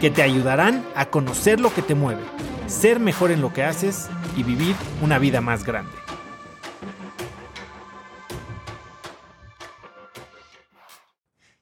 que te ayudarán a conocer lo que te mueve, ser mejor en lo que haces y vivir una vida más grande.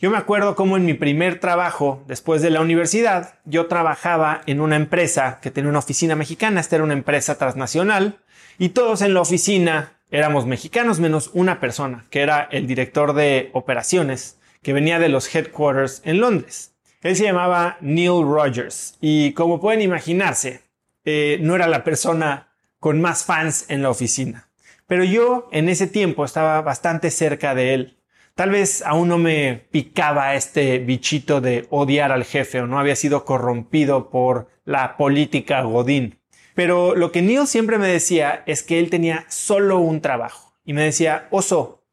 Yo me acuerdo como en mi primer trabajo, después de la universidad, yo trabajaba en una empresa que tenía una oficina mexicana, esta era una empresa transnacional, y todos en la oficina éramos mexicanos menos una persona, que era el director de operaciones, que venía de los headquarters en Londres. Él se llamaba Neil Rogers y como pueden imaginarse, eh, no era la persona con más fans en la oficina. Pero yo en ese tiempo estaba bastante cerca de él. Tal vez aún no me picaba este bichito de odiar al jefe o no había sido corrompido por la política Godín. Pero lo que Neil siempre me decía es que él tenía solo un trabajo. Y me decía, oso,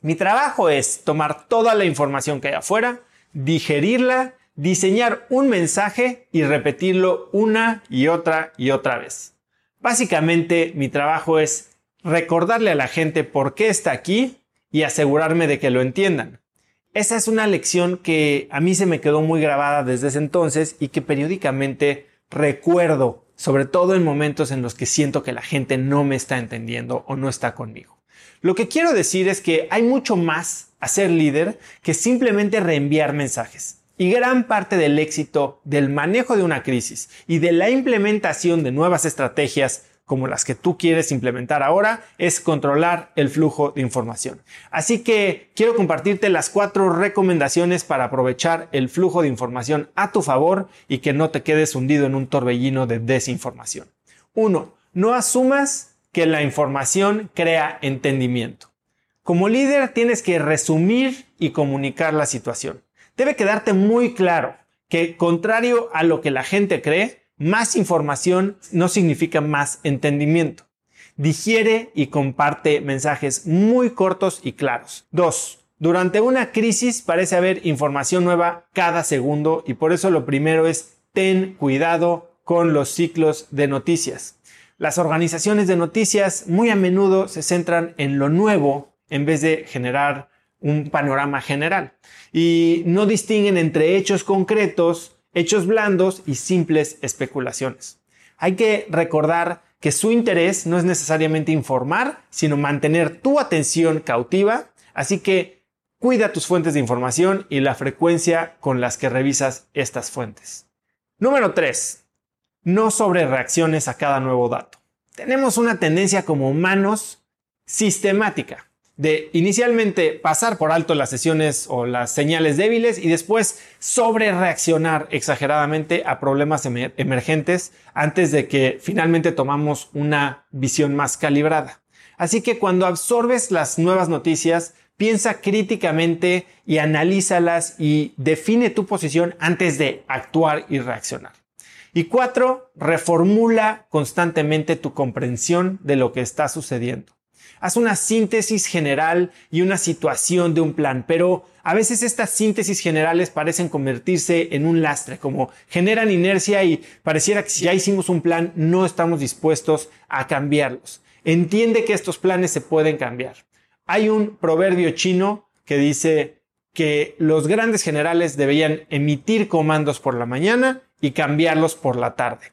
mi trabajo es tomar toda la información que hay afuera, digerirla, diseñar un mensaje y repetirlo una y otra y otra vez. Básicamente mi trabajo es recordarle a la gente por qué está aquí y asegurarme de que lo entiendan. Esa es una lección que a mí se me quedó muy grabada desde ese entonces y que periódicamente recuerdo sobre todo en momentos en los que siento que la gente no me está entendiendo o no está conmigo. Lo que quiero decir es que hay mucho más a ser líder que simplemente reenviar mensajes. Y gran parte del éxito del manejo de una crisis y de la implementación de nuevas estrategias como las que tú quieres implementar ahora, es controlar el flujo de información. Así que quiero compartirte las cuatro recomendaciones para aprovechar el flujo de información a tu favor y que no te quedes hundido en un torbellino de desinformación. 1. No asumas que la información crea entendimiento. Como líder tienes que resumir y comunicar la situación. Debe quedarte muy claro que, contrario a lo que la gente cree, más información no significa más entendimiento. Digiere y comparte mensajes muy cortos y claros. 2. Durante una crisis parece haber información nueva cada segundo y por eso lo primero es ten cuidado con los ciclos de noticias. Las organizaciones de noticias muy a menudo se centran en lo nuevo en vez de generar un panorama general y no distinguen entre hechos concretos hechos blandos y simples especulaciones. Hay que recordar que su interés no es necesariamente informar, sino mantener tu atención cautiva, así que cuida tus fuentes de información y la frecuencia con las que revisas estas fuentes. Número 3. No sobre reacciones a cada nuevo dato. Tenemos una tendencia como humanos sistemática de inicialmente pasar por alto las sesiones o las señales débiles y después sobre reaccionar exageradamente a problemas emergentes antes de que finalmente tomamos una visión más calibrada. Así que cuando absorbes las nuevas noticias, piensa críticamente y analízalas y define tu posición antes de actuar y reaccionar. Y cuatro, reformula constantemente tu comprensión de lo que está sucediendo. Haz una síntesis general y una situación de un plan, pero a veces estas síntesis generales parecen convertirse en un lastre, como generan inercia y pareciera que si ya hicimos un plan no estamos dispuestos a cambiarlos. Entiende que estos planes se pueden cambiar. Hay un proverbio chino que dice que los grandes generales deberían emitir comandos por la mañana y cambiarlos por la tarde.